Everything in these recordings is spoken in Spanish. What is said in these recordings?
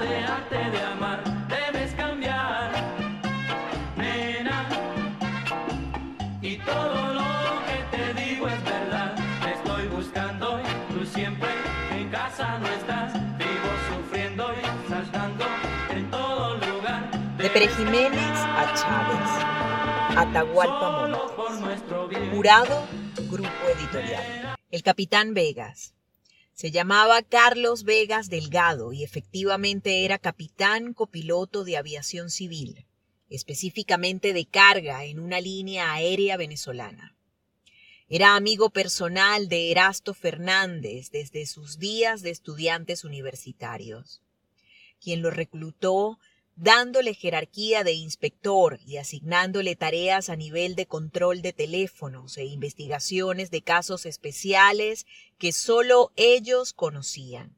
dejarte de amar, debes cambiar, nena. Y todo lo que te digo es verdad, te estoy buscando y tú siempre en casa no estás, vivo sufriendo y saltando en todo lugar. De Pere Jiménez a Chávez. Atahualpa Montes. Jurado, Grupo Editorial. El Capitán Vegas. Se llamaba Carlos Vegas Delgado y efectivamente era capitán copiloto de aviación civil, específicamente de carga en una línea aérea venezolana. Era amigo personal de Erasto Fernández desde sus días de estudiantes universitarios, quien lo reclutó dándole jerarquía de inspector y asignándole tareas a nivel de control de teléfonos e investigaciones de casos especiales que sólo ellos conocían.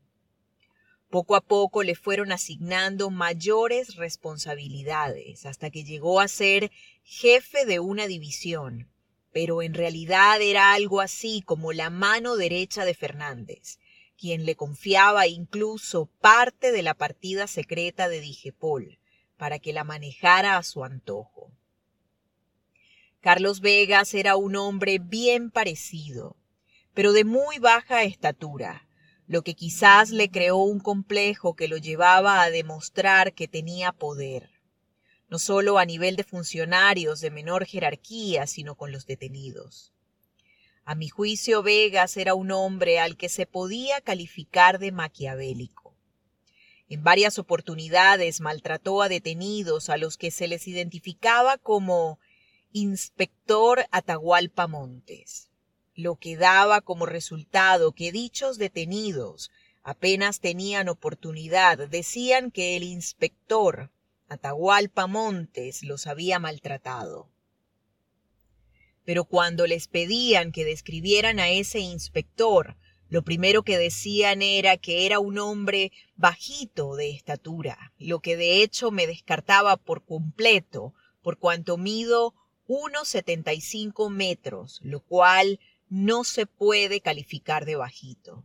Poco a poco le fueron asignando mayores responsabilidades hasta que llegó a ser jefe de una división, pero en realidad era algo así como la mano derecha de Fernández, quien le confiaba incluso parte de la partida secreta de Digepol para que la manejara a su antojo. Carlos Vegas era un hombre bien parecido, pero de muy baja estatura, lo que quizás le creó un complejo que lo llevaba a demostrar que tenía poder, no solo a nivel de funcionarios de menor jerarquía, sino con los detenidos. A mi juicio, Vegas era un hombre al que se podía calificar de maquiavélico. En varias oportunidades maltrató a detenidos a los que se les identificaba como inspector Atahualpa Montes, lo que daba como resultado que dichos detenidos apenas tenían oportunidad decían que el inspector Atahualpa Montes los había maltratado pero cuando les pedían que describieran a ese inspector, lo primero que decían era que era un hombre bajito de estatura, lo que de hecho me descartaba por completo, por cuanto mido unos 75 metros, lo cual no se puede calificar de bajito.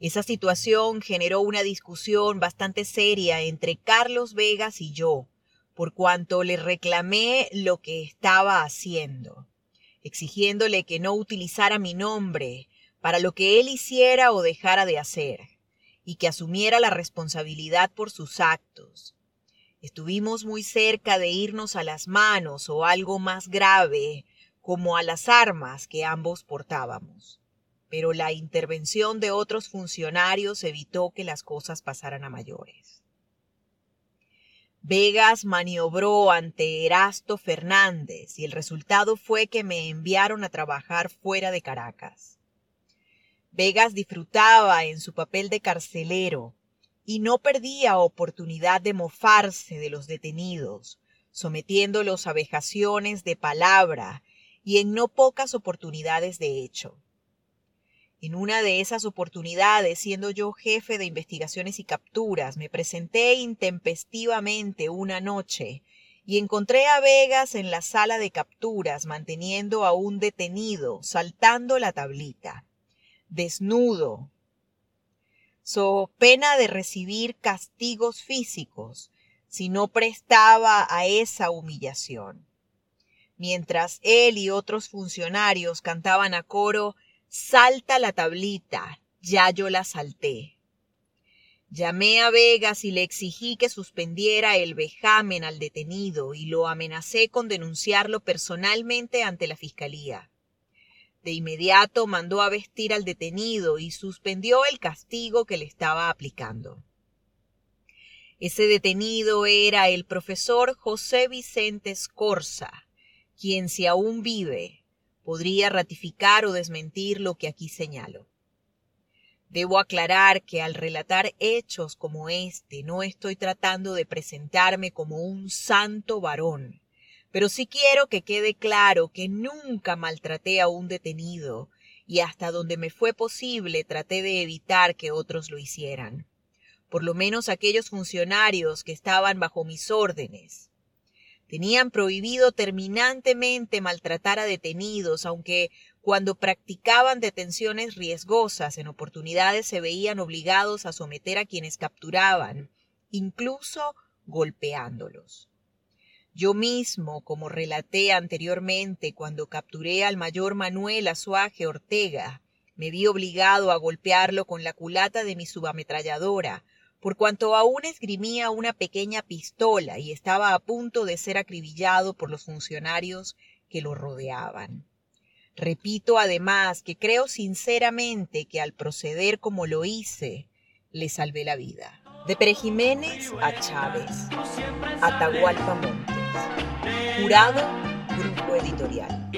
Esa situación generó una discusión bastante seria entre Carlos Vegas y yo, por cuanto le reclamé lo que estaba haciendo, exigiéndole que no utilizara mi nombre para lo que él hiciera o dejara de hacer, y que asumiera la responsabilidad por sus actos. Estuvimos muy cerca de irnos a las manos o algo más grave, como a las armas que ambos portábamos. Pero la intervención de otros funcionarios evitó que las cosas pasaran a mayores. Vegas maniobró ante Erasto Fernández y el resultado fue que me enviaron a trabajar fuera de Caracas. Vegas disfrutaba en su papel de carcelero y no perdía oportunidad de mofarse de los detenidos, sometiéndolos a vejaciones de palabra y en no pocas oportunidades de hecho. En una de esas oportunidades, siendo yo jefe de investigaciones y capturas, me presenté intempestivamente una noche y encontré a Vegas en la sala de capturas manteniendo a un detenido, saltando la tablita, desnudo, so pena de recibir castigos físicos si no prestaba a esa humillación. Mientras él y otros funcionarios cantaban a coro Salta la tablita, ya yo la salté. Llamé a Vegas y le exigí que suspendiera el vejamen al detenido y lo amenacé con denunciarlo personalmente ante la fiscalía. De inmediato mandó a vestir al detenido y suspendió el castigo que le estaba aplicando. Ese detenido era el profesor José Vicente Escorza, quien si aún vive podría ratificar o desmentir lo que aquí señalo. Debo aclarar que al relatar hechos como este no estoy tratando de presentarme como un santo varón, pero sí quiero que quede claro que nunca maltraté a un detenido y hasta donde me fue posible traté de evitar que otros lo hicieran, por lo menos aquellos funcionarios que estaban bajo mis órdenes. Tenían prohibido terminantemente maltratar a detenidos, aunque cuando practicaban detenciones riesgosas en oportunidades se veían obligados a someter a quienes capturaban incluso golpeándolos. Yo mismo, como relaté anteriormente cuando capturé al mayor Manuel Azuaje Ortega, me vi obligado a golpearlo con la culata de mi subametralladora, por cuanto aún esgrimía una pequeña pistola y estaba a punto de ser acribillado por los funcionarios que lo rodeaban. Repito además que creo sinceramente que al proceder como lo hice, le salvé la vida. De Pere Jiménez a Chávez, Atahualpa Montes. Jurado, Grupo Editorial.